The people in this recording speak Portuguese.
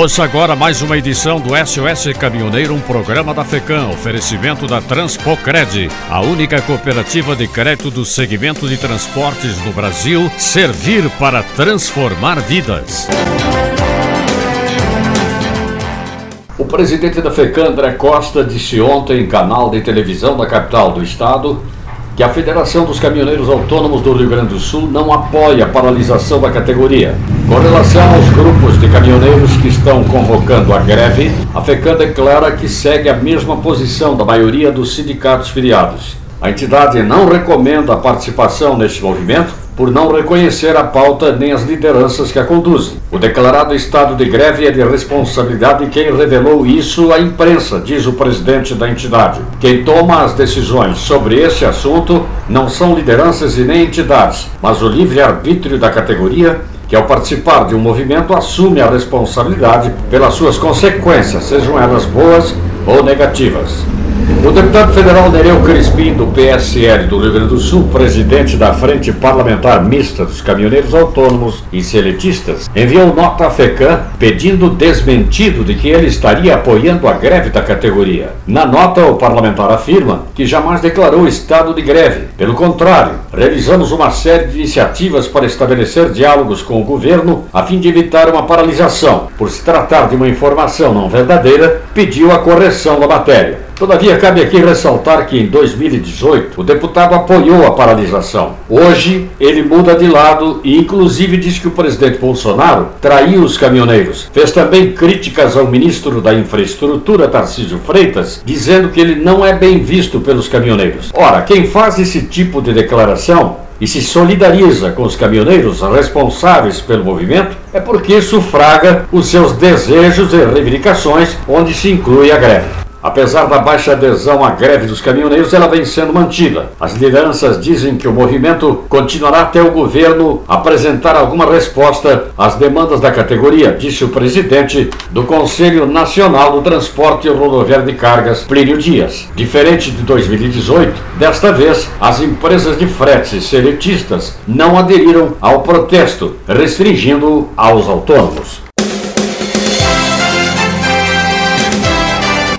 Ouça agora mais uma edição do SOS Caminhoneiro, um programa da FECAM, oferecimento da Transpocred, a única cooperativa de crédito do segmento de transportes no Brasil, servir para transformar vidas. O presidente da FECAM, André Costa, disse ontem em canal de televisão da capital do estado que a Federação dos Caminhoneiros Autônomos do Rio Grande do Sul não apoia a paralisação da categoria. Com relação aos grupos de caminhoneiros que estão convocando a greve, a FECAM declara que segue a mesma posição da maioria dos sindicatos filiados. A entidade não recomenda a participação neste movimento por não reconhecer a pauta nem as lideranças que a conduzem. O declarado estado de greve é de responsabilidade de quem revelou isso à imprensa, diz o presidente da entidade. Quem toma as decisões sobre esse assunto não são lideranças e nem entidades, mas o livre-arbítrio da categoria que ao participar de um movimento assume a responsabilidade pelas suas consequências, sejam elas boas ou negativas. O deputado federal Nereu Crispim, do PSL do Rio Grande do Sul, presidente da Frente Parlamentar Mista dos Caminhoneiros Autônomos e Seletistas, enviou nota à FECAM pedindo desmentido de que ele estaria apoiando a greve da categoria. Na nota, o parlamentar afirma que jamais declarou estado de greve. Pelo contrário, realizamos uma série de iniciativas para estabelecer diálogos com o governo a fim de evitar uma paralisação. Por se tratar de uma informação não verdadeira, pediu a correção da matéria. Todavia, cabe aqui ressaltar que em 2018 o deputado apoiou a paralisação. Hoje, ele muda de lado e, inclusive, diz que o presidente Bolsonaro traiu os caminhoneiros. Fez também críticas ao ministro da Infraestrutura, Tarcísio Freitas, dizendo que ele não é bem visto pelos caminhoneiros. Ora, quem faz esse tipo de declaração e se solidariza com os caminhoneiros responsáveis pelo movimento é porque sufraga os seus desejos e reivindicações, onde se inclui a greve. Apesar da baixa adesão à greve dos caminhoneiros, ela vem sendo mantida. As lideranças dizem que o movimento continuará até o governo apresentar alguma resposta às demandas da categoria, disse o presidente do Conselho Nacional do Transporte Rodoviário de Cargas, Plínio Dias. Diferente de 2018, desta vez as empresas de fretes seletistas não aderiram ao protesto, restringindo aos autônomos.